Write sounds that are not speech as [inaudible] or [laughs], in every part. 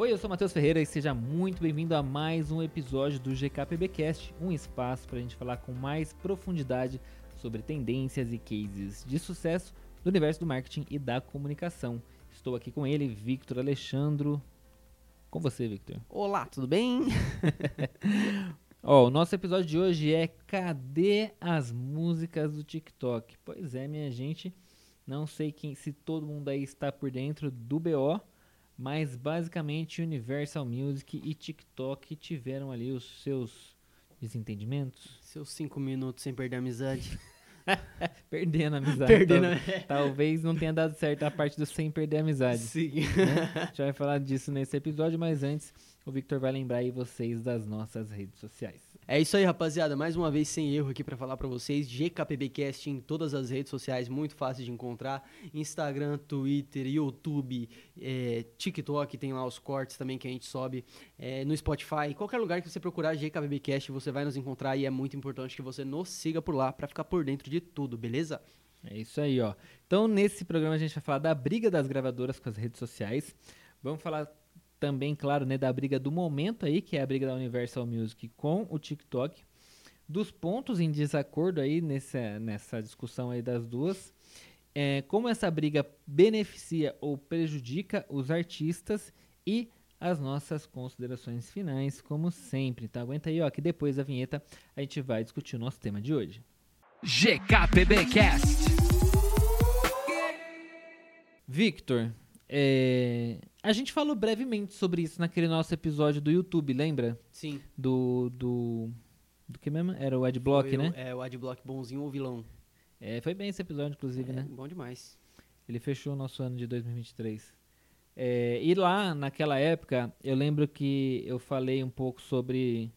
Oi, eu sou Matheus Ferreira e seja muito bem-vindo a mais um episódio do GKPBcast, um espaço para a gente falar com mais profundidade sobre tendências e cases de sucesso do universo do marketing e da comunicação. Estou aqui com ele, Victor Alexandro. Com você, Victor. Olá, tudo bem? [laughs] Ó, o nosso episódio de hoje é Cadê as músicas do TikTok? Pois é, minha gente, não sei quem, se todo mundo aí está por dentro do BO, mas basicamente Universal Music e TikTok tiveram ali os seus desentendimentos. Seus cinco minutos sem perder a amizade. [laughs] Perdendo a amizade. Perdendo Tal- Talvez não tenha dado certo a parte do sem perder a amizade. Sim. né? A gente vai falar disso nesse episódio, mas antes o Victor vai lembrar aí vocês das nossas redes sociais. É isso aí, rapaziada. Mais uma vez, sem erro aqui pra falar pra vocês. GKPBcast em todas as redes sociais, muito fácil de encontrar. Instagram, Twitter, YouTube, é, TikTok, tem lá os cortes também que a gente sobe. é, no Spotify, qualquer lugar que você procurar GKPBcast, você vai nos encontrar e é muito importante que você nos siga por lá pra ficar por dentro de tudo, beleza? É isso aí, ó. Então, nesse programa a gente vai falar da briga das gravadoras com as redes sociais. Vamos falar também, claro, né, da briga do momento aí, que é a briga da Universal Music com o TikTok. Dos pontos em desacordo aí nessa, nessa discussão aí das duas. É, como essa briga beneficia ou prejudica os artistas e as nossas considerações finais, como sempre. Tá? Aguenta aí, ó, que depois da vinheta a gente vai discutir o nosso tema de hoje. GKPBcast. Victor, é, a gente falou brevemente sobre isso naquele nosso episódio do YouTube, lembra? Sim. Do. Do, do que mesmo? Era o Adblock, Foi o- né? É, o Adblock bonzinho ou vilão. É, foi bem esse episódio, inclusive, É, né? bom demais. Ele fechou o nosso ano de 2023. É, e lá, naquela época, eu lembro que eu falei um pouco sobre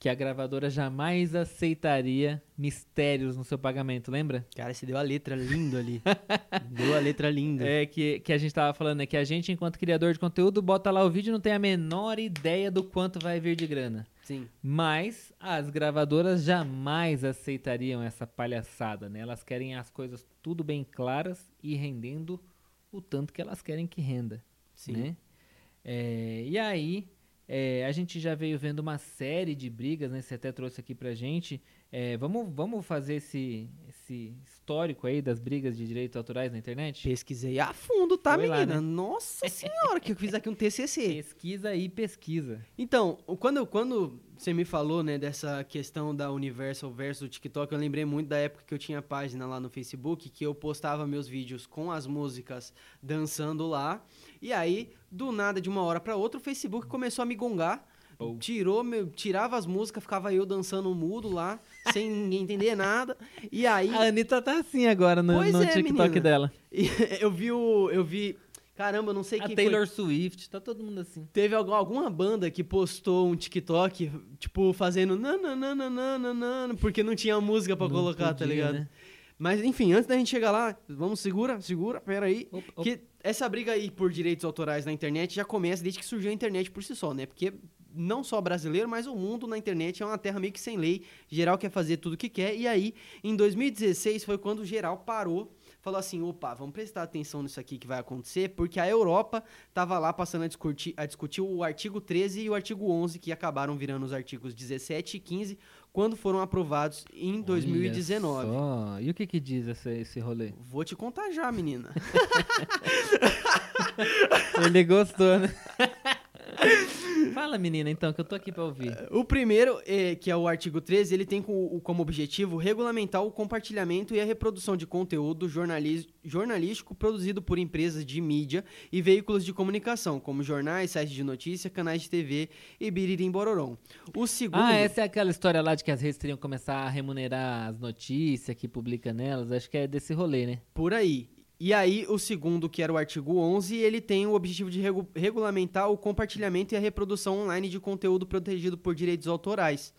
que a gravadora jamais aceitaria mistérios no seu pagamento, lembra? Cara, você deu a letra lindo ali. [laughs] deu a letra linda. É, que, que a gente tava falando, né? Que a gente, enquanto criador de conteúdo, bota lá o vídeo e não tem a menor ideia do quanto vai vir de grana. Sim. Mas as gravadoras jamais aceitariam essa palhaçada, né? Elas querem as coisas tudo bem claras e rendendo o tanto que elas querem que renda, Sim. né? É, e aí, é, a gente já veio vendo uma série de brigas, né? Você até trouxe aqui pra gente. É, vamos, vamos fazer esse, esse histórico aí das brigas de direitos autorais na internet? Pesquisei a fundo, tá, Foi lá, menina? né? Nossa senhora, que eu fiz aqui um TCC. [laughs] Pesquisa e pesquisa. Então, quando, quando você me falou, né, dessa questão da Universal versus o TikTok, eu lembrei muito da época que eu tinha página lá no Facebook, que eu postava meus vídeos com as músicas dançando lá, e aí, do nada, de uma hora pra outra, o Facebook começou a me gongar, Oh. tirou, meu, tirava as músicas, ficava eu dançando mudo lá, sem ninguém entender nada, e aí... A Anitta tá assim agora no, no é, TikTok menina. dela. E [laughs] eu vi o... Eu vi... Caramba, não sei A quem Taylor foi. Swift, tá todo mundo assim. Teve algum- alguma banda que postou um TikTok, tipo, fazendo nananana, porque não tinha música pra Não colocar, tá podia, ligado? né? Mas enfim, antes da gente chegar lá, vamos, segura, segura, pera aí. Opa, opa. Que essa briga aí por direitos autorais na internet já começa desde que surgiu a internet por si só, né? Porque não só brasileiro, mas o mundo na internet é uma terra meio que sem lei. Geral quer fazer tudo o que quer. E aí, em 2016, foi quando o geral parou, falou assim: opa, vamos prestar atenção nisso aqui que vai acontecer, porque a Europa tava lá passando a discutir, a discutir o artigo 13 e o artigo 11, que acabaram virando os artigos 17 e 15, quando foram aprovados em 2019. Olha só. E o que que diz esse, esse rolê? Vou te contar já, menina. [laughs] Ele gostou, né? [laughs] Fala, menina, então, que eu tô aqui pra ouvir. O primeiro, é, que é o artigo 13, ele tem como objetivo regulamentar o compartilhamento e a reprodução de conteúdo jornalístico produzido por empresas de mídia e veículos de comunicação, como jornais, sites de notícia, canais de TV e biririm bororom. O segundo... Ah, essa é aquela história lá de que as redes teriam que começar a remunerar as notícias que publica nelas. Acho que é desse rolê, né? Por aí. E aí, o segundo, que era o artigo 11, ele tem o objetivo de regu- regulamentar o compartilhamento e a reprodução online de conteúdo protegido por direitos autorais.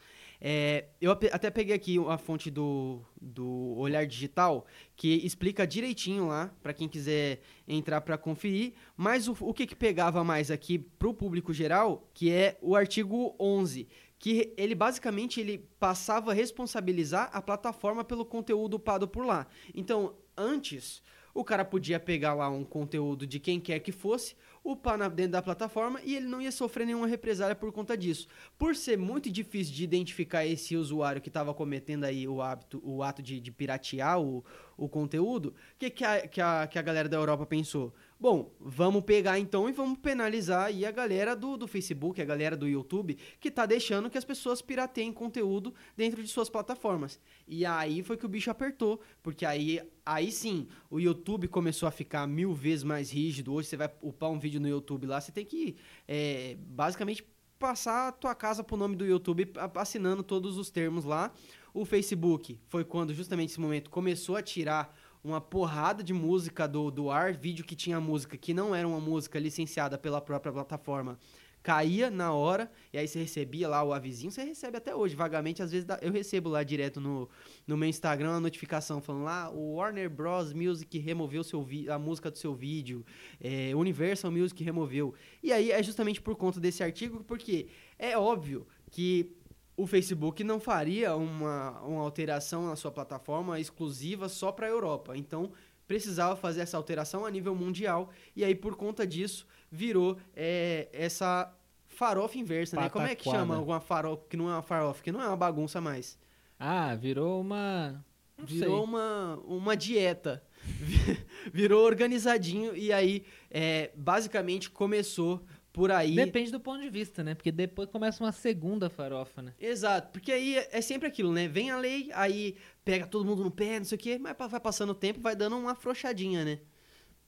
É, eu até peguei aqui a fonte do, do Olhar Digital, que explica direitinho lá, para quem quiser entrar para conferir. Mas o, o que, que pegava mais aqui para o público geral, que é o artigo 11, que ele basicamente ele passava a responsabilizar a plataforma pelo conteúdo upado por lá. Então, antes, o cara podia pegar lá um conteúdo de quem quer que fosse, upar na, dentro da plataforma e ele não ia sofrer nenhuma represália por conta disso. Por ser muito difícil de identificar esse usuário que estava cometendo aí o hábito, o ato de, de piratear o, o conteúdo, o que, que, a, que, a, que a galera da Europa pensou? Bom, vamos pegar então e vamos penalizar aí a galera do, do Facebook, a galera do YouTube, que tá deixando que as pessoas pirateiem conteúdo dentro de suas plataformas. E aí foi que o bicho apertou, porque aí, aí sim, o YouTube começou a ficar mil vezes mais rígido. Hoje você vai upar um vídeo no YouTube lá, você tem que é, basicamente passar a tua casa pro nome do YouTube assinando todos os termos lá. O Facebook foi quando justamente esse momento começou a tirar uma porrada de música do, do ar, vídeo que tinha música que não era uma música licenciada pela própria plataforma, caía na hora, e aí você recebia lá o avisinho, você recebe até hoje, vagamente, às vezes eu recebo lá direto no, no meu Instagram a notificação falando lá, o Warner Bros. Music removeu seu a música do seu vídeo, é, Universal Music removeu. E aí é justamente por conta desse artigo, porque é óbvio que o Facebook não faria uma, uma alteração na sua plataforma exclusiva só para a Europa. Então, precisava fazer essa alteração a nível mundial. E aí, por conta disso, virou é, essa farofa inversa, né? Como é que chama alguma farofa que não é uma farofa, que não é uma bagunça mais? Ah, virou uma... Não virou sei. uma, uma dieta. [laughs] virou organizadinho e aí, é, basicamente, começou por aí. Depende do ponto de vista, né? Porque depois começa uma segunda farofa, né? Exato, porque aí é, é sempre aquilo, né? Vem a lei, aí pega todo mundo no pé, não sei o quê, mas vai passando o tempo, vai dando uma afrouxadinha, né?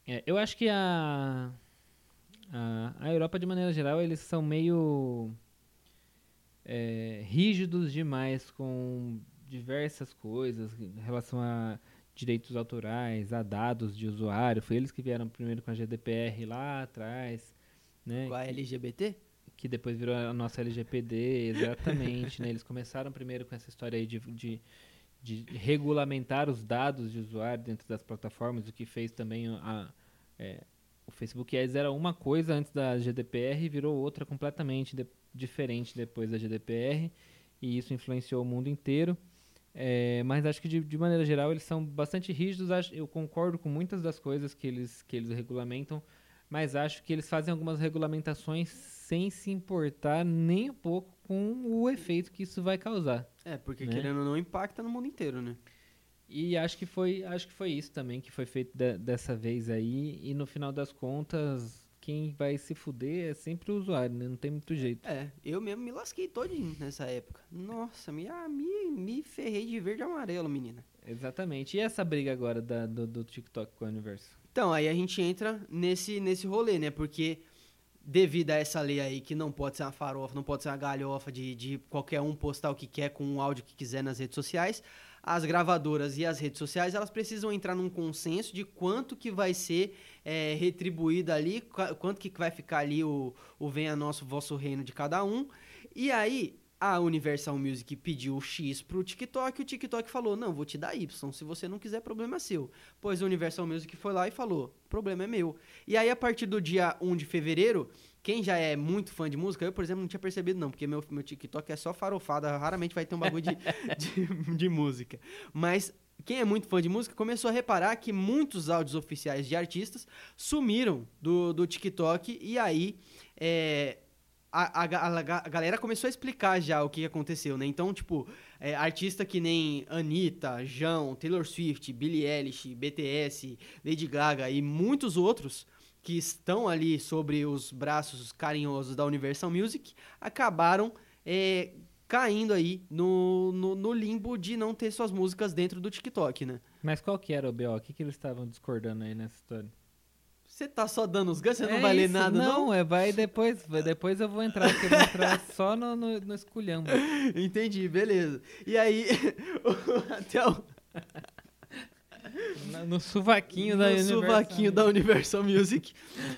É, eu acho que a, a, a Europa, de maneira geral, eles são meio é, rígidos demais com diversas coisas em relação a direitos autorais, a dados de usuário. Foi eles que vieram primeiro com a GDPR lá atrás. Né? Com a LGBT? Que depois virou a nossa LGPD, exatamente. né? Eles começaram primeiro com essa história aí de, de, de, regulamentar os dados de usuário dentro das plataformas, o que fez também a, é, o Facebook Ads era uma coisa antes da GDPR e virou outra completamente de, diferente depois da GDPR, e isso influenciou o mundo inteiro. É, mas acho que de, de, maneira geral eles são bastante rígidos. Eu concordo com muitas das coisas que eles, que eles regulamentam, mas acho que eles fazem algumas regulamentações sem se importar nem um pouco com o efeito que isso vai causar. É, porque né? querendo ou não impacta no mundo inteiro, né? E acho que foi, acho que foi isso também que foi feito de, dessa vez aí. E no final das contas, quem vai se fuder é sempre o usuário, né? Não tem muito jeito. É, eu mesmo me lasquei todinho nessa época. Nossa, me, ah, me, me ferrei de verde e amarelo, menina. Exatamente. E essa briga agora da, do, do TikTok com o universo? Então, aí a gente entra nesse, nesse rolê, né? Porque devido a essa lei aí que não pode ser uma farofa, não pode ser uma galhofa de, de qualquer um postar o que quer com o áudio que quiser nas redes sociais, as gravadoras e as redes sociais elas precisam entrar num consenso de quanto que vai ser é, retribuído ali, quanto que vai ficar ali o, o venha nosso vosso reino de cada um. E aí a Universal Music pediu X pro TikTok, o TikTok falou: "Não, vou te dar Y, se você não quiser, problema é seu". Pois a Universal Music foi lá e falou: "Problema é meu". E aí a partir do dia 1 de fevereiro, quem já é muito fã de música, eu, por exemplo, não tinha percebido não, porque meu, meu TikTok é só farofada, raramente vai ter um bagulho de, [laughs] de, de música. Mas quem é muito fã de música começou a reparar que muitos áudios oficiais de artistas sumiram do, do TikTok e aí é, a, a, a, galera começou a explicar já o que aconteceu, né? Então, tipo, é, artista que nem Anitta, João, Taylor Swift, Billie Eilish, BTS, Lady Gaga e muitos outros que estão ali sobre os braços carinhosos da Universal Music acabaram é, caindo aí no, no, no, limbo de não ter suas músicas dentro do TikTok, né? Mas qual que era o BO? O que, que eles estavam discordando aí nessa história? Você tá só dando os ganhos, você não é vai isso, ler nada, não? Não, é, vai depois, vai, depois eu vou entrar, porque eu vou entrar [laughs] só no, no, no esculhambo. Entendi, beleza. E aí, até [laughs] o... No, no suvaquinho no da Universal. No suvaquinho da Universal Music,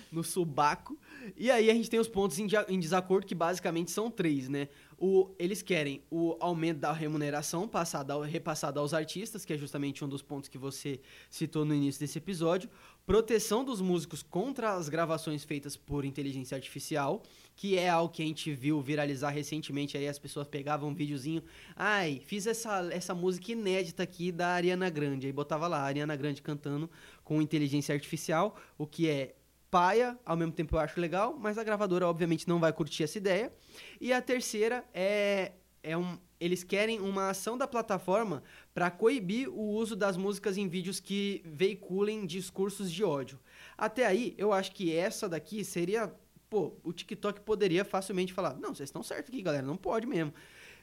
no subaco. E aí a gente tem os pontos em, em desacordo, que basicamente são três, né? O, eles querem o aumento da remuneração passada, repassada aos artistas, que é justamente um dos pontos que você citou no início desse episódio. Proteção dos músicos contra as gravações feitas por inteligência artificial, que é algo que a gente viu viralizar recentemente. Aí as pessoas pegavam um videozinho. Ai, fiz essa, essa música inédita aqui da Ariana Grande. Aí botava lá a Ariana Grande cantando com inteligência artificial, o que é paia, ao mesmo tempo eu acho legal, mas a gravadora obviamente não vai curtir essa ideia. E a terceira é, é um, eles querem uma ação da plataforma para coibir o uso das músicas em vídeos que veiculem discursos de ódio. Até aí, eu acho que essa daqui seria. Pô, o TikTok poderia facilmente falar: não, vocês estão certos aqui, galera, não pode mesmo.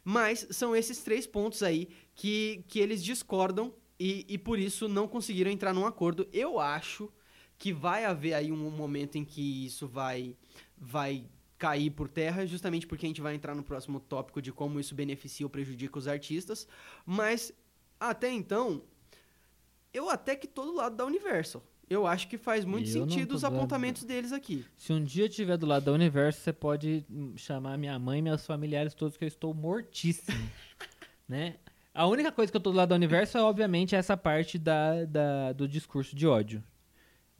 Mas são esses três pontos aí que, que eles discordam e, e por isso não conseguiram entrar num acordo. Eu acho que vai haver aí um momento em que isso vai, vai cair por terra, justamente porque a gente vai entrar no próximo tópico de como isso beneficia ou prejudica os artistas. Mas até então, eu até que todo lado da Universal. Eu acho que faz muito Eu sentido os lado- apontamentos deles aqui. Se um dia eu estiver do lado da Universo, você pode hum, chamar minha mãe e meus familiares todos que eu estou mortíssimo, [laughs] né? A única coisa que eu tô do lado da Universo é, obviamente, essa parte da, da- do discurso de ódio.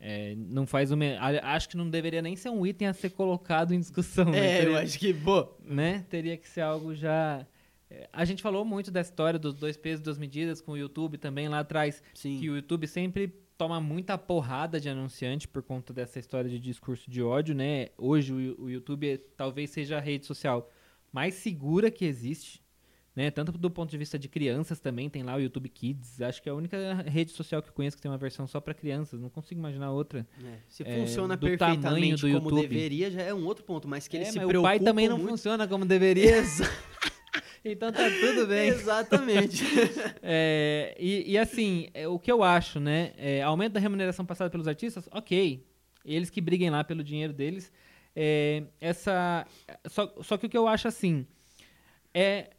É, não faz o me... Acho que não deveria nem ser um item a ser colocado em discussão. né? É, eu Teria- acho que, pô, né? Teria que ser algo já. é, A gente falou muito dessa história dos dois pesos, duas medidas com o YouTube também lá atrás, sim. que o YouTube sempre toma muita porrada de anunciante por conta dessa história de discurso de ódio, né? Hoje o, o YouTube é- talvez seja a rede social mais segura que existe, né? Tanto do ponto de vista de crianças também, tem lá o YouTube Kids, acho que é a única rede social que eu conheço que tem uma versão só para crianças, não consigo imaginar outra. É, Se é, funciona do tamanho perfeitamente do como YouTube. deveria, já é um outro ponto, mas que ele É, se mas preocupa o pai também não muito. funciona como deveria, [laughs] então tá tudo bem. Exatamente. [laughs] É, e, e assim, é, o que eu acho, né? É, aumento da remuneração passada pelos artistas, ok. Eles que briguem lá pelo dinheiro deles. É, essa, só, só que o que eu acho assim é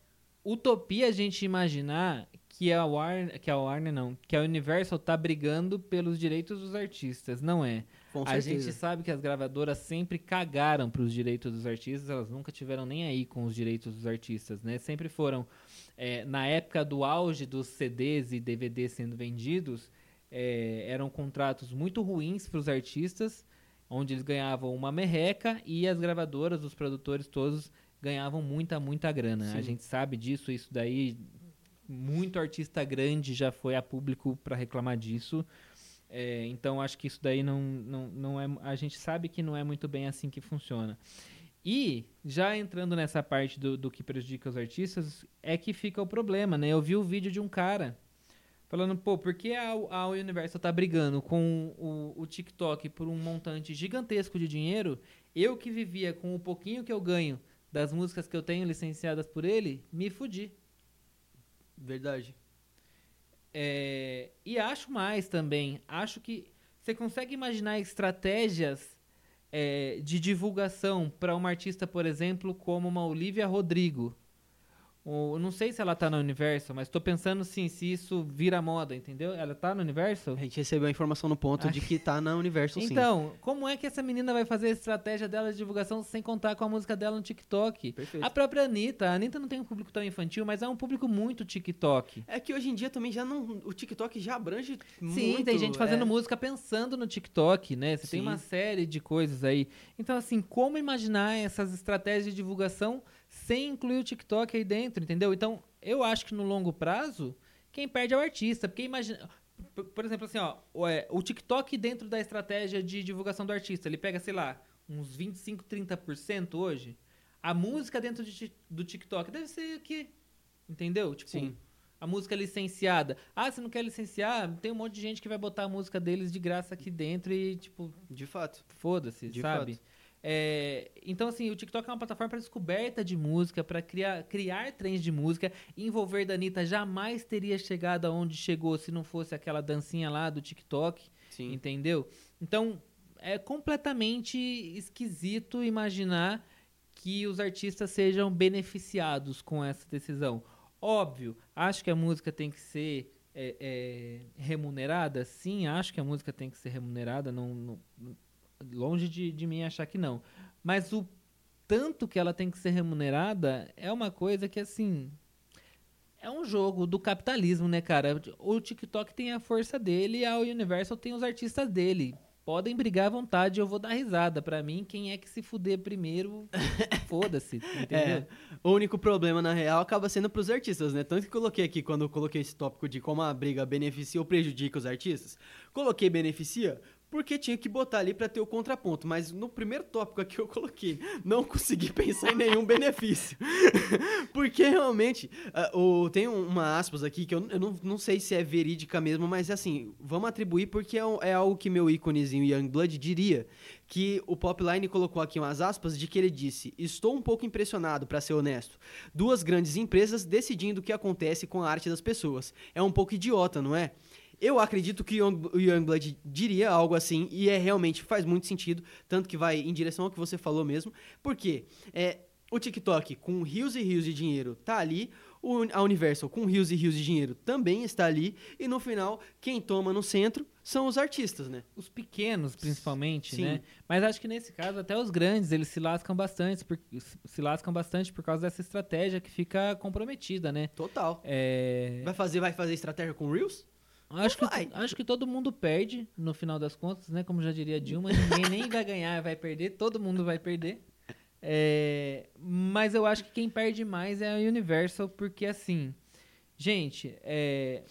utopia a gente imaginar que a Warner, que a Warner não, que a Universal tá brigando pelos direitos dos artistas, não é? Com a certeza. gente sabe que as gravadoras sempre cagaram para os direitos dos artistas, elas nunca tiveram nem aí com os direitos dos artistas, né? Sempre foram é, na época do auge dos CDs e DVDs sendo vendidos, é, eram contratos muito ruins para os artistas, onde eles ganhavam uma merreca e as gravadoras, os produtores todos ganhavam muita, muita grana. A Sim. gente sabe disso, isso daí muito artista grande já foi a público para reclamar disso. É, então acho que isso daí não, não, não é. A gente sabe que não é muito bem assim que funciona. E, já entrando nessa parte do, do que prejudica os artistas, é que fica o problema, né? Eu vi o vídeo de um cara falando, pô, por que a, a Universal tá brigando com o, o TikTok por um montante gigantesco de dinheiro? Eu que vivia com o pouquinho que eu ganho das músicas que eu tenho licenciadas por ele, me fudi. Verdade. É, e acho mais também. Acho que você consegue imaginar estratégias é, de divulgação para uma artista, por exemplo, como uma Olivia Rodrigo. Eu não sei se ela tá na Universal, mas tô pensando sim, se isso vira moda, entendeu? Ela tá no Universal? A gente recebeu a informação no ponto de que tá na Universal sim. Então, como é que essa menina vai fazer a estratégia dela de divulgação sem contar com a música dela no TikTok? Perfeito. A própria Anitta, a Anitta não tem um público tão infantil, mas é um público muito TikTok. É que hoje em dia também já não. O TikTok já abrange muito. Sim, tem gente fazendo é. música pensando no TikTok, né? Você tem Sim. uma série de coisas aí. Então, assim, como imaginar essas estratégias de divulgação sem incluir o TikTok aí dentro, entendeu? Então, eu acho que no longo prazo, quem perde é o artista. Porque imagina. Por, por exemplo, assim, ó, o, é, o TikTok dentro da estratégia de divulgação do artista, ele pega, sei lá, uns 25, 30% hoje. A música dentro de do TikTok deve ser o quê? Entendeu? Tipo, Sim. a música licenciada. Ah, você não quer licenciar? Tem um monte de gente que vai botar a música deles de graça aqui dentro e, tipo, De fato. foda-se, De sabe? fato. É, então, assim, o TikTok é uma plataforma para descoberta de música, para criar, criar trends de música. Envolver da Anitta jamais teria chegado aonde chegou se não fosse aquela dancinha lá do TikTok, Sim. entendeu? Então, é completamente esquisito imaginar que os artistas sejam beneficiados com essa decisão. Óbvio, acho que a música tem que ser é, é, remunerada. Sim, acho que a música tem que ser remunerada. Não, não- longe de, de mim achar que não. Mas o tanto que ela tem que ser remunerada é uma coisa que, assim. É um jogo do capitalismo, né, cara? O TikTok tem a força dele e a Universal tem os artistas dele. Podem brigar à vontade, eu vou dar risada. Pra mim, quem é que se fuder primeiro, [laughs] foda-se, entendeu? É, o único problema, na real, acaba sendo pros artistas, né? Tanto que coloquei aqui, quando eu coloquei esse tópico de como a briga beneficia ou prejudica os artistas, coloquei beneficia porque tinha que botar ali para ter o contraponto. Mas no primeiro tópico aqui eu coloquei, não consegui [laughs] pensar em nenhum benefício. [laughs] porque realmente, uh, o, tem uma aspas aqui que eu, eu não, não sei se é verídica mesmo, mas assim, vamos atribuir porque é, é algo que meu íconezinho Youngblood diria, que o Popline colocou aqui umas aspas de que ele disse: Estou um pouco impressionado, para ser honesto. Duas grandes empresas decidindo o que acontece com a arte das pessoas. É um pouco idiota, não é? Eu acredito que o Youngblood diria algo assim, e é realmente faz muito sentido, tanto que vai em direção ao que você falou mesmo, porque é, o TikTok, com rios e rios de dinheiro, tá ali, a Universal, com rios e rios de dinheiro, também está ali, e no final, quem toma no centro são os artistas, né? Os pequenos, principalmente, Sim. né? Mas acho que nesse caso, até os grandes, eles se lascam bastante, por, se lascam bastante por causa dessa estratégia que fica comprometida, né? Total. É... Vai fazer, vai fazer estratégia com Reels? Acho que, acho que todo mundo perde, no final das contas, né? Como já diria Dilma, ninguém nem vai ganhar, vai perder, todo mundo vai perder. É, mas eu acho que quem perde mais é a Universal, porque assim, gente, é,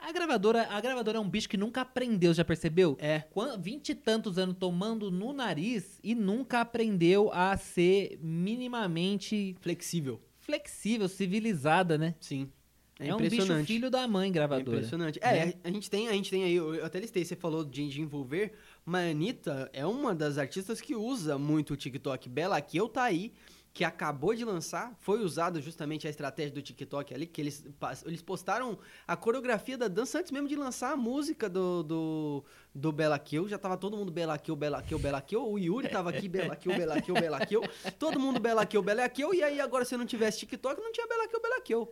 a gravadora, a gravadora é um bicho que nunca aprendeu, já percebeu? É. Vinte e tantos anos tomando no nariz e nunca aprendeu a ser minimamente Flexível. flexível, civilizada, né? Sim. É, É, um bicho filho da mãe É gravadora. impressionante. É, né? a gente tem, a gente tem aí, eu até listei, você falou de, de envolver, mas a Anitta é uma das artistas que usa muito o TikTok. Bela Kill tá aí, que acabou de lançar, foi usada justamente a estratégia do TikTok ali, que eles, eles postaram a coreografia da dança antes mesmo de lançar a música do, do, do Bela Kill. Já tava todo mundo Bela Kill, Bela Kill, Bela Kill. O Yuri tava aqui, Bela Kill, Bela Kill, Bela Kill. Todo mundo Bela Kill, Bela Kill. E aí agora se não tivesse TikTok, não tinha Bela Kill, Bela Kill.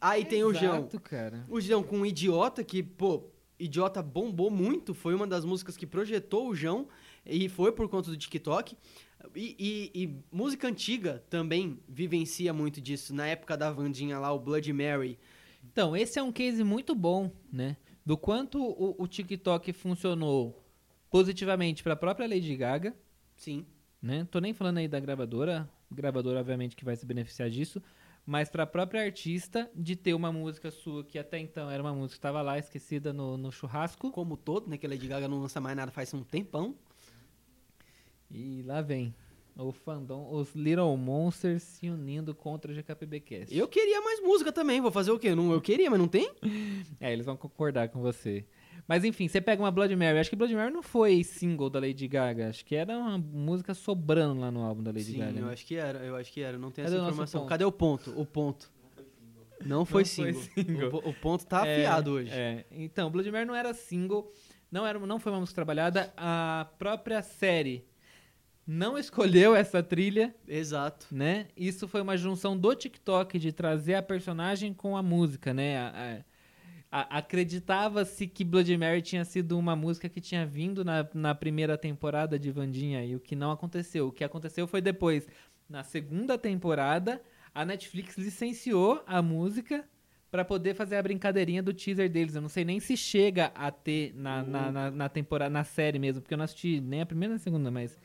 Aí tem o João. Exato, cara. O João com Idiota, que, pô, Idiota bombou muito, foi uma das músicas que projetou o João, e foi por conta do TikTok. E, e- e música antiga também vivencia muito disso. Na época da Vandinha lá, o Blood Mary. Então, esse é um case muito bom, né? Do quanto o, o TikTok funcionou positivamente para a própria Lady Gaga, Sim. né? Tô nem falando aí da gravadora, gravadora obviamente que vai se beneficiar disso, mas para a própria artista de ter uma música sua que até então era uma música que estava lá esquecida no, no churrasco Como todo, né? Que a Lady Gaga não lança mais nada faz um tempão. e lá vem o fandom, os Little Monsters se unindo contra o GKPBcast. Eu queria mais música também, vou fazer o quê? Não, eu queria, mas não tem? [laughs] É, eles vão concordar com você. Mas enfim, você pega uma Blood Mary. Acho que Blood Mary não foi single da Lady Gaga. Acho que era uma música sobrando lá no álbum da Lady Sim, Gaga. eu né? acho que era, eu acho que era. Não tem essa informação. Cadê o ponto? O ponto. Não foi Não foi single. single. O, o ponto tá É, afiado hoje. É. Então, Blood Mary não era single, não, era, não foi uma música trabalhada. A própria série não escolheu essa trilha, Exato. né? Isso foi uma junção do TikTok de trazer a personagem com a música, né? A- a- Acreditava-se que Blood Mary tinha sido uma música que tinha vindo na, na primeira temporada de Vandinha, e o que não aconteceu. O que aconteceu foi depois, na segunda temporada, a Netflix licenciou a música pra poder fazer a brincadeirinha do teaser deles. Eu não sei nem se chega a ter na, na, na, na temporada, na série mesmo, porque eu não assisti nem a primeira nem a segunda, mas.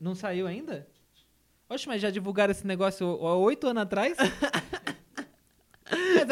Não saiu ainda? Oxe, mas já divulgaram esse negócio há oito anos atrás? [laughs]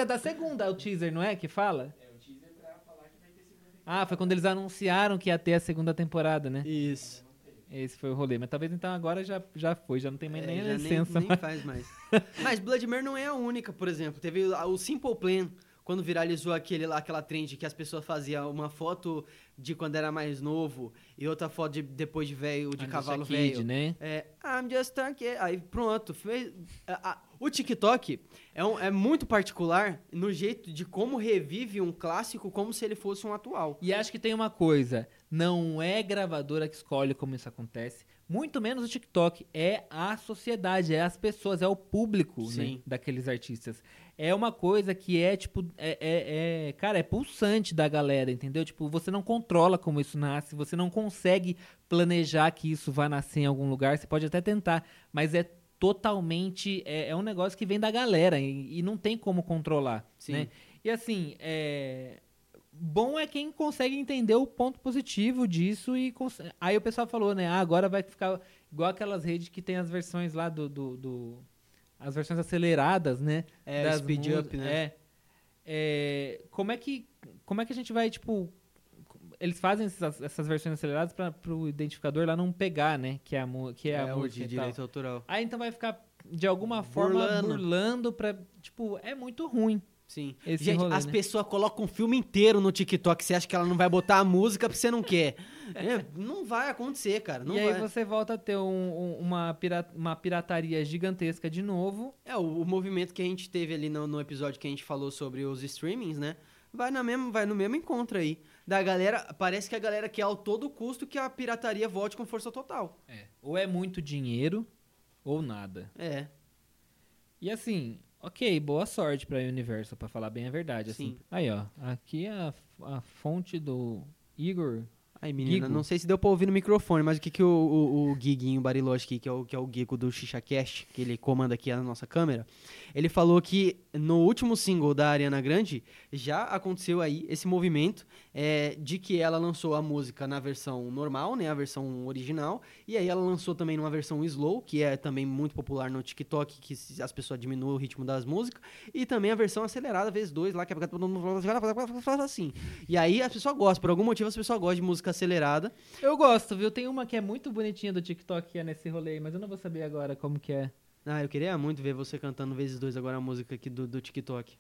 é da segunda, o teaser, não é? Que fala? É, o teaser pra falar que vai ter segunda temporada. Ah, foi quando eles anunciaram que ia ter a segunda temporada, né? Isso. Esse foi o rolê. Mas talvez então agora já, já foi, já não tem mais É, nem licença. nem, mais. faz mais. [laughs] Mas Blood Mary não é a única, por exemplo. Teve o Simple Plan, quando viralizou aquele lá, aquela trend que as pessoas faziam uma foto de quando era mais novo e outra foto de depois de velho, de I'm cavalo just a kid, velho. né? É, I'm just a kid. Aí pronto, fez. a- a- o TikTok é, um- é muito particular no jeito de como revive um clássico como se ele fosse um atual. E acho que tem uma coisa, não é gravadora que escolhe como isso acontece, muito menos o TikTok, é a sociedade, é as pessoas, é o público né, daqueles artistas. É uma coisa que é, tipo, é, é- é- cara, é pulsante da galera, entendeu? Tipo, você não controla como isso nasce, você não consegue planejar que isso vai nascer em algum lugar, você pode até tentar, mas é totalmente, é, é um negócio que vem da galera e, e não tem como controlar, Sim. né? E assim, é, bom é quem consegue entender o ponto positivo disso e cons- aí o pessoal falou, né? Ah, agora vai ficar igual aquelas redes que tem as versões lá do, do, do- as versões aceleradas, né? É, Das speed up, né? É. É, como é que como é que a gente vai tipo eles fazem essas, essas versões aceleradas para o identificador lá não pegar, né? Que é a, que é É, a música de direito autoral. Aí então vai ficar de alguma forma Burlando. burlando pra. Tipo, é muito ruim. Sim. Esse Gente, rolê, as né? pessoas colocam um filme inteiro no TikTok. Você acha que ela não vai botar a música porque você não quer? [laughs] É, não vai acontecer, cara. Não e aí vai. você volta a ter um- um- uma, pira- uma pirataria gigantesca de novo. É, o, o movimento que a gente teve ali no, no episódio que a gente falou sobre os streamings, né? Vai, na mesma, vai no mesmo encontro aí. Da galera, parece que a galera quer ao todo custo que a pirataria volte com força total. Ou é muito dinheiro, ou nada. É. E assim, ok, boa sorte pra Universal, pra falar bem a verdade. Assim. Sim. Aí, ó, aqui é a, a fonte do Igor. Aí, menina, Gigo. não sei se deu pra ouvir no microfone, mas o que, que o, o, o Guiguinho Bariloche aqui, que é o, que é o Gigo do XixaCast, que ele comanda aqui a nossa câmera, ele falou que no último single da Ariana Grande já aconteceu aí esse movimento é, de que ela lançou a música na versão normal, né, a versão original, e aí ela lançou também numa versão slow, que é também muito popular no TikTok, que as pessoas diminuem o ritmo das músicas, e também a versão acelerada vezes dois lá, que é assim. E aí as pessoas gostam, por algum motivo as pessoas gostam de música acelerada. Eu gosto, viu? Tem uma que é muito bonitinha do TikTok que é nesse rolê, mas eu não vou saber agora como que é. Ah, eu queria muito ver você cantando vezes dois agora a música aqui do, do TikTok.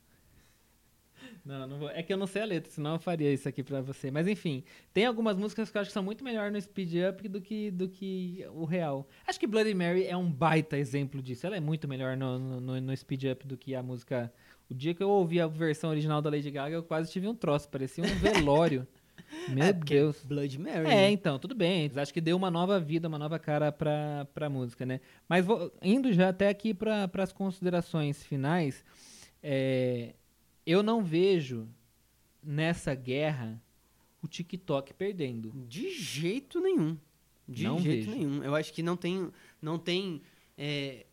Não, não vou. É que eu não sei a letra, senão eu faria isso aqui pra você. Mas enfim, tem algumas músicas que eu acho que são muito melhor no speed up do que, do que o real. Acho que Bloody Mary é um baita exemplo disso. Ela é muito melhor no, no, no- no speed up do que a música. O dia que eu ouvi a versão original da Lady Gaga, eu quase tive um troço, parecia um velório. [laughs] Meu É, Deus. Blood Mary. É, então, tudo bem. Acho que deu uma nova vida, uma nova cara pra, pra música, né? Mas vou- indo já até aqui para as considerações finais, é, eu não vejo nessa guerra o TikTok perdendo. De jeito nenhum. De Não jeito vejo. nenhum. Eu acho que não tem, não tem é,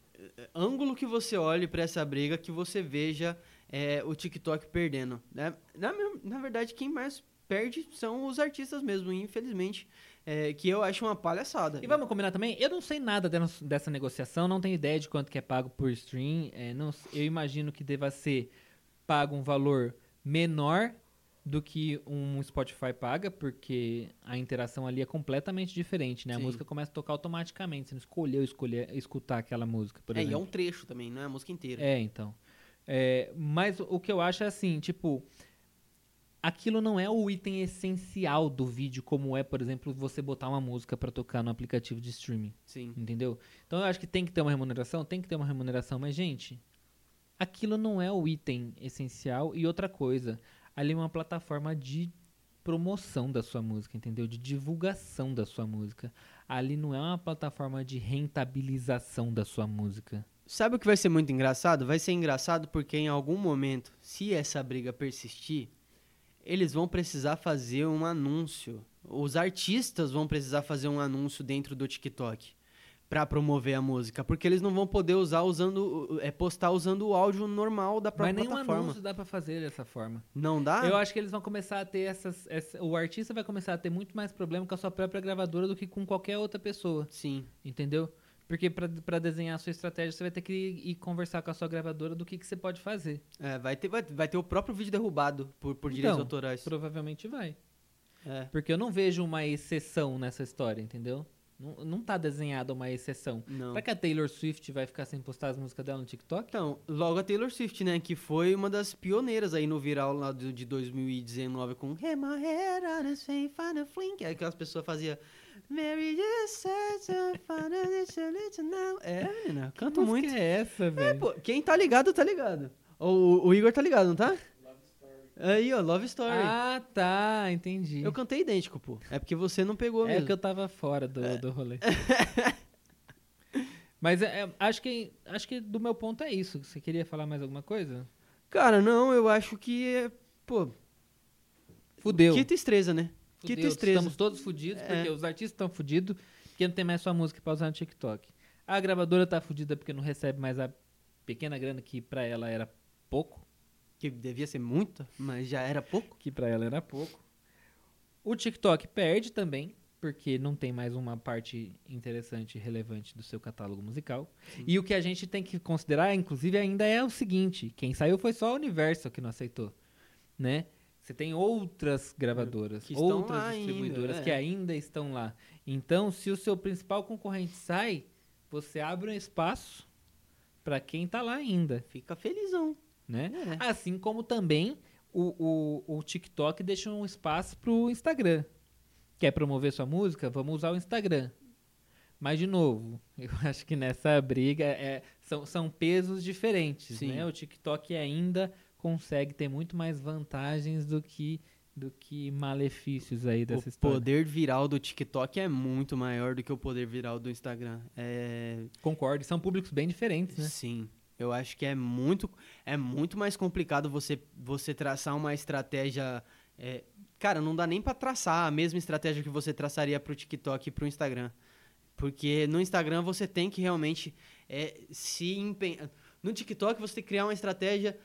ângulo que você olhe pra essa briga que você veja é, o TikTok perdendo. né? Na, na verdade, quem mais perde são os artistas mesmo, infelizmente. é, que eu acho uma palhaçada. E vamos combinar também, eu não sei nada dessa, negociação, não tenho ideia de quanto que é pago por stream. é, não, eu imagino que deva ser pago um valor menor do que um Spotify paga, porque a interação ali é completamente diferente, né? A Sim. música começa a tocar automaticamente, você não escolheu escolher, escutar aquela música, por é, e exemplo. é um trecho também, não é a música inteira. É, então. É, mas o que eu acho é assim, tipo, aquilo não é o item essencial do vídeo, como é, por exemplo, você botar uma música pra tocar no aplicativo de streaming, Sim. entendeu? Então eu acho que tem que ter uma remuneração, tem que ter uma remuneração, mas gente, aquilo não é o item essencial e outra coisa, ali é uma plataforma de promoção da sua música, entendeu? De divulgação da sua música. Ali não é uma plataforma de rentabilização da sua música. Sabe o que vai ser muito engraçado? Vai ser engraçado porque em algum momento, se essa briga persistir, eles vão precisar fazer um anúncio. Os artistas vão precisar fazer um anúncio dentro do TikTok pra promover a música, porque eles não vão poder usar usando é postar usando o áudio normal da Mas própria nenhum plataforma. anúncio dá pra fazer dessa forma. Não dá? Eu acho que eles vão começar a ter essas, essa- O artista vai começar a ter muito mais problema com a sua própria gravadora do que com qualquer outra pessoa. Sim. Entendeu? Porque pra, pra desenhar a sua estratégia, você vai ter que ir, ir conversar com a sua gravadora do que, que você pode fazer. É, vai ter vai, vai ter o próprio vídeo derrubado por, por direitos Então, autorais. Provavelmente vai. É. Porque eu não vejo uma exceção nessa história, entendeu? Não, não tá desenhada uma exceção. Não. Será que a Taylor Swift vai ficar sem postar as músicas dela no TikTok? Então, logo a Taylor Swift, né? Que foi uma das pioneiras aí no viral lá de 2019 com Hey, my head on a swing, find a fling. Que aquelas pessoas faziam Mary it's a little now. É, menina, canto que muito. música é essa, velho? Pô, quem tá ligado, tá ligado. O, o Igor tá ligado, não tá? Aí, ó, Love Story. Ah, tá, entendi. Eu cantei idêntico, pô. É porque você não pegou É mesmo. que eu tava fora do, do rolê. [laughs] Mas é, é, acho, que, acho que do meu ponto é isso. Você queria falar mais alguma coisa? Cara, não, eu acho que, é, pô, Fudeu. que tristeza, né? Que tristeza. Estamos todos fudidos, É. porque os artistas estão fudidos, porque não tem mais sua música pra usar no TikTok. A gravadora tá fudida porque não recebe mais a pequena grana que pra ela era pouco. Que devia ser muita, mas já era pouco. que pra ela era pouco. O TikTok perde também, porque não tem mais uma parte interessante e relevante do seu catálogo musical. E o que a gente tem que considerar, inclusive, ainda é o seguinte: quem saiu foi só a Universal que não aceitou, né? Você tem outras gravadoras, Que outras lá ainda, distribuidoras é. que ainda estão lá. Então, se o seu principal concorrente sai, você abre um espaço para quem tá lá ainda, Fica felizão. né? É. Assim como também o, o, o TikTok deixa um espaço pro Instagram. Quer promover sua música? Vamos usar o Instagram. Mas, de novo, [laughs] eu acho que nessa briga é, são, são pesos diferentes, Sim. né? O TikTok ainda consegue ter muito mais vantagens do que, do que malefícios aí dessa o história. poder viral do TikTok é muito maior do que o poder viral do Instagram. É, Concordo, são públicos bem diferentes, né? Sim. Eu acho que é muito, é muito mais complicado você, você traçar uma estratégia. é, cara, não dá nem pra traçar a mesma estratégia que você traçaria pro TikTok e pro Instagram. Porque no Instagram você tem que realmente é, se empenhar. No TikTok você tem que criar uma estratégia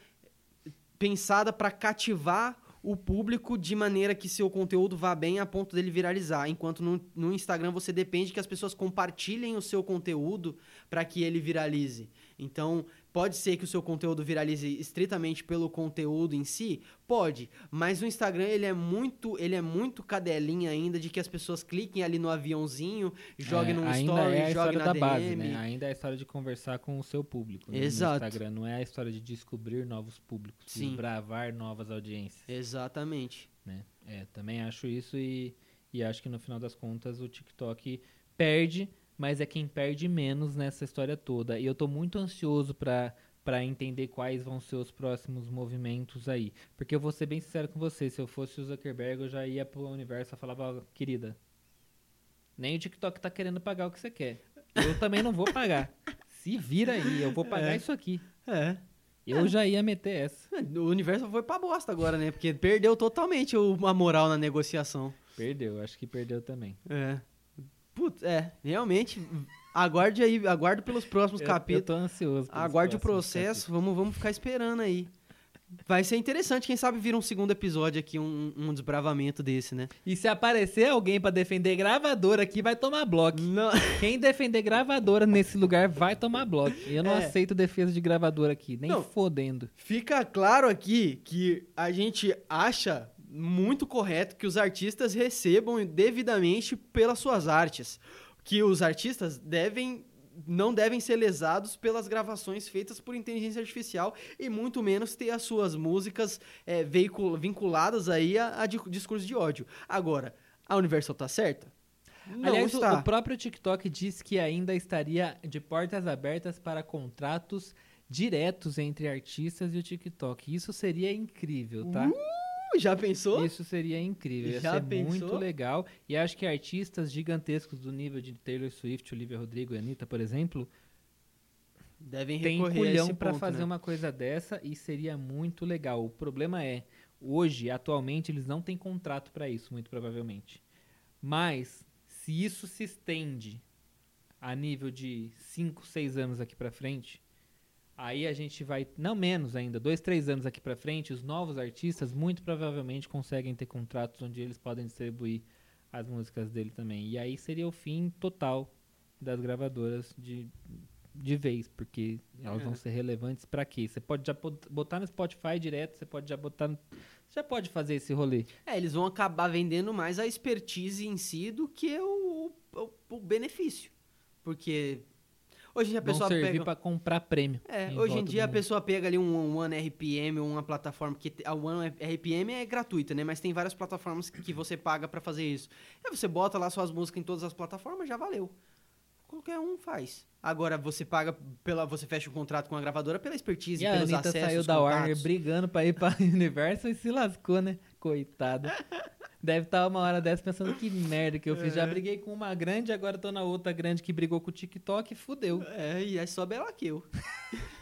pensada para cativar o público de maneira que seu conteúdo vá bem a ponto dele viralizar. Enquanto no, no Instagram você depende que as pessoas compartilhem o seu conteúdo para que ele viralize. Então, pode ser que o seu conteúdo viralize estritamente pelo conteúdo em si? Pode, mas o Instagram ele é muito, ele é muito cadelinha ainda de que as pessoas cliquem ali no aviãozinho, joguem É, num story, é joguem história na da DM. base, né? Ainda é a história de conversar com o seu público. né? Exato. No Instagram não é a história de descobrir novos públicos, Sim. desbravar novas audiências. Exatamente. né? É, também acho isso e, e acho que no final das contas o TikTok perde, mas é quem perde menos nessa história toda. E eu tô muito ansioso pra para entender quais vão ser os próximos movimentos aí. Porque eu vou ser bem sincero com você, se eu fosse o Zuckerberg, eu já ia pro universo e falava, querida, nem o TikTok tá querendo pagar o que você quer. Eu também não vou pagar. Se vira aí, eu vou pagar É. isso aqui. É. Eu já ia meter essa. O universo foi pra bosta agora, né? Porque perdeu totalmente a moral na negociação. Perdeu, acho que perdeu também. É. Putz, é, realmente. Aguarde aí, aguarde pelos próximos Eu- capítulos. Eu tô ansioso. Aguarde o processo, vamos, vamos ficar esperando aí. Vai ser interessante, quem sabe vira um segundo episódio aqui, um, um desbravamento desse, né? E se aparecer alguém pra defender gravadora aqui, vai tomar bloco. Não, Quem defender gravadora nesse lugar vai tomar bloco. Eu não É. aceito defesa de gravadora aqui, nem Não. fodendo. Fica claro aqui que a gente acha muito correto que os artistas recebam devidamente pelas suas artes. Que os artistas devem não devem ser lesados pelas gravações feitas por inteligência artificial e muito menos ter as suas músicas é, vinculadas aí a, a di- discurso de ódio. Agora, a Universal tá certa? Não Aliás, o- está. o próprio TikTok diz que ainda estaria de portas abertas para contratos diretos entre artistas e o TikTok. Isso seria incrível, tá? Uh, já pensou? Isso seria incrível, ia Já ser pensou? muito legal. E acho que artistas gigantescos do nível de Taylor Swift, Olivia Rodrigo e Anitta, por exemplo, Devem tem recorrer a culhão ponto, fazer né? uma coisa dessa e seria muito legal. O problema é, hoje, atualmente, eles não têm contrato pra isso, muito provavelmente. Mas, se isso se estende a nível de 5, 6 anos aqui pra frente, aí a gente vai, não menos ainda, 2, 3 anos aqui pra frente, os novos artistas muito provavelmente conseguem ter contratos onde eles podem distribuir as músicas dele também. E aí seria o fim total das gravadoras de, de vez, porque elas É. vão ser relevantes pra quê? Você pode já bot- botar no Spotify direto, você pode já botar no, você já pode fazer esse rolê. É, eles vão acabar vendendo mais a expertise em si do que o, o, o benefício. Porque hoje em dia a pessoa servir pega. pra comprar prêmio. É, em hoje em dia a pessoa pega ali um One RPM ou uma plataforma que a One RPM é gratuita, né? Mas tem várias plataformas que, você paga pra fazer isso. Aí você bota lá suas músicas em todas as plataformas, já valeu. Qualquer um faz. Agora você paga pela, você fecha um contrato com a gravadora pela expertise, E a pelos Anitta acessos, saiu da Warner contatos. brigando pra ir pra [laughs] Universo e se lascou, né? Coitada. Deve estar uma hora dessa pensando que merda que eu fiz. Já É. briguei com uma grande, agora tô na outra grande que brigou com o TikTok e fudeu. É, e é só Bela que eu. [laughs]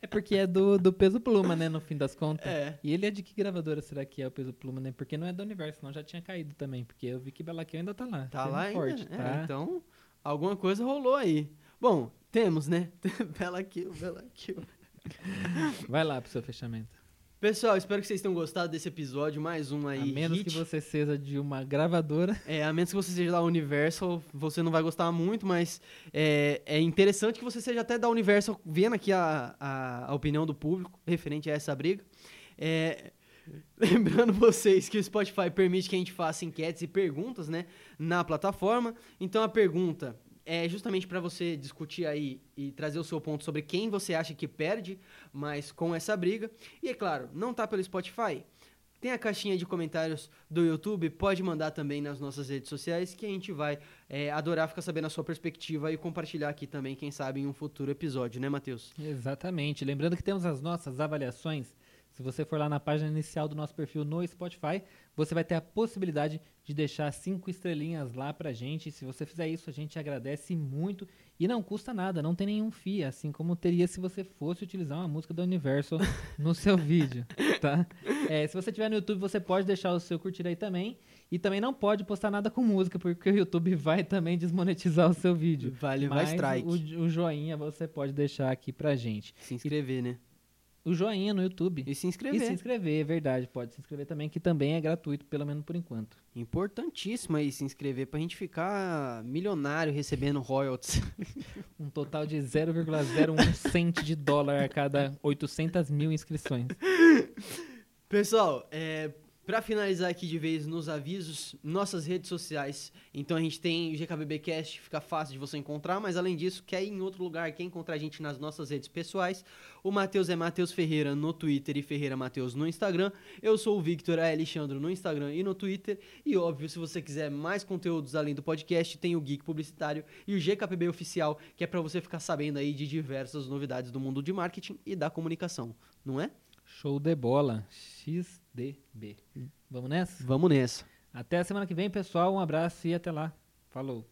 É porque é do, do Peso Pluma, né? No fim das contas. É. E ele é de que gravadora será que é o Peso Pluma, né? Porque não é do Universo, não. Já tinha caído também. Porque eu vi que Belaqueu ainda tá lá. Tá firme lá e ainda. forte, É, tá? então, alguma coisa rolou aí. Bom, temos, né? [laughs] Bela Kill, Bela Kill. Vai lá pro seu fechamento. Pessoal, espero que vocês tenham gostado desse episódio. Mais um aí. A menos hit. que você seja de uma gravadora. É, a menos que você seja da Universal, você não vai gostar muito, mas é, é interessante que você seja até da Universal, vendo aqui a, a, a opinião do público referente a essa briga. É, [laughs] Lembrando vocês que o Spotify permite que a gente faça enquetes e perguntas, né, na plataforma. Então a pergunta é justamente para você discutir aí e trazer o seu ponto sobre quem você acha que perde, mas com essa briga. E é claro, não tá pelo Spotify. Tem a caixinha de comentários do YouTube, pode mandar também nas nossas redes sociais, que a gente vai é, adorar ficar sabendo a sua perspectiva e compartilhar aqui também, quem sabe, em um futuro episódio, né, Matheus? Exatamente. Lembrando que temos as nossas avaliações se você for lá na página inicial do nosso perfil no Spotify, você vai ter a possibilidade de deixar cinco estrelinhas lá pra gente. Se você fizer isso, a gente agradece muito e não custa nada, não tem nenhum FII, assim como teria se você fosse utilizar uma música da Universal [laughs] no seu vídeo, tá? É, se você tiver no YouTube, você pode deixar o seu curtir aí também. E também não pode postar nada com música, porque o YouTube vai também desmonetizar o seu vídeo. Vale, vai strike. O, o joinha você pode deixar aqui pra gente. Se inscrever, e, né? O joinha no YouTube. E se inscrever. E se inscrever, é verdade. Pode se inscrever também, que também é gratuito, pelo menos por enquanto. Importantíssimo aí se inscrever pra gente ficar milionário recebendo royalties. [laughs] um total de 0,01 [laughs] cento de dólar a cada 800 mil inscrições. Pessoal, é, para finalizar aqui de vez nos avisos, nossas redes sociais. Então a gente tem o GKBBcast, fica fácil de você encontrar, mas além disso, quer ir em outro lugar, quer encontrar a gente nas nossas redes pessoais. O Matheus é Matheus Ferreira no Twitter e Ferreira Matheus no Instagram. Eu sou o Victor Alexandre no Instagram e no Twitter. E óbvio, se você quiser mais conteúdos além do podcast, tem o Geek Publicitário e o GKPB Oficial, que é para você ficar sabendo aí de diversas novidades do mundo de marketing e da comunicação, não é? Show de bola. XDB. Vamos nessa? Vamos nessa. Até a semana que vem, pessoal. Um abraço e até lá. Falou.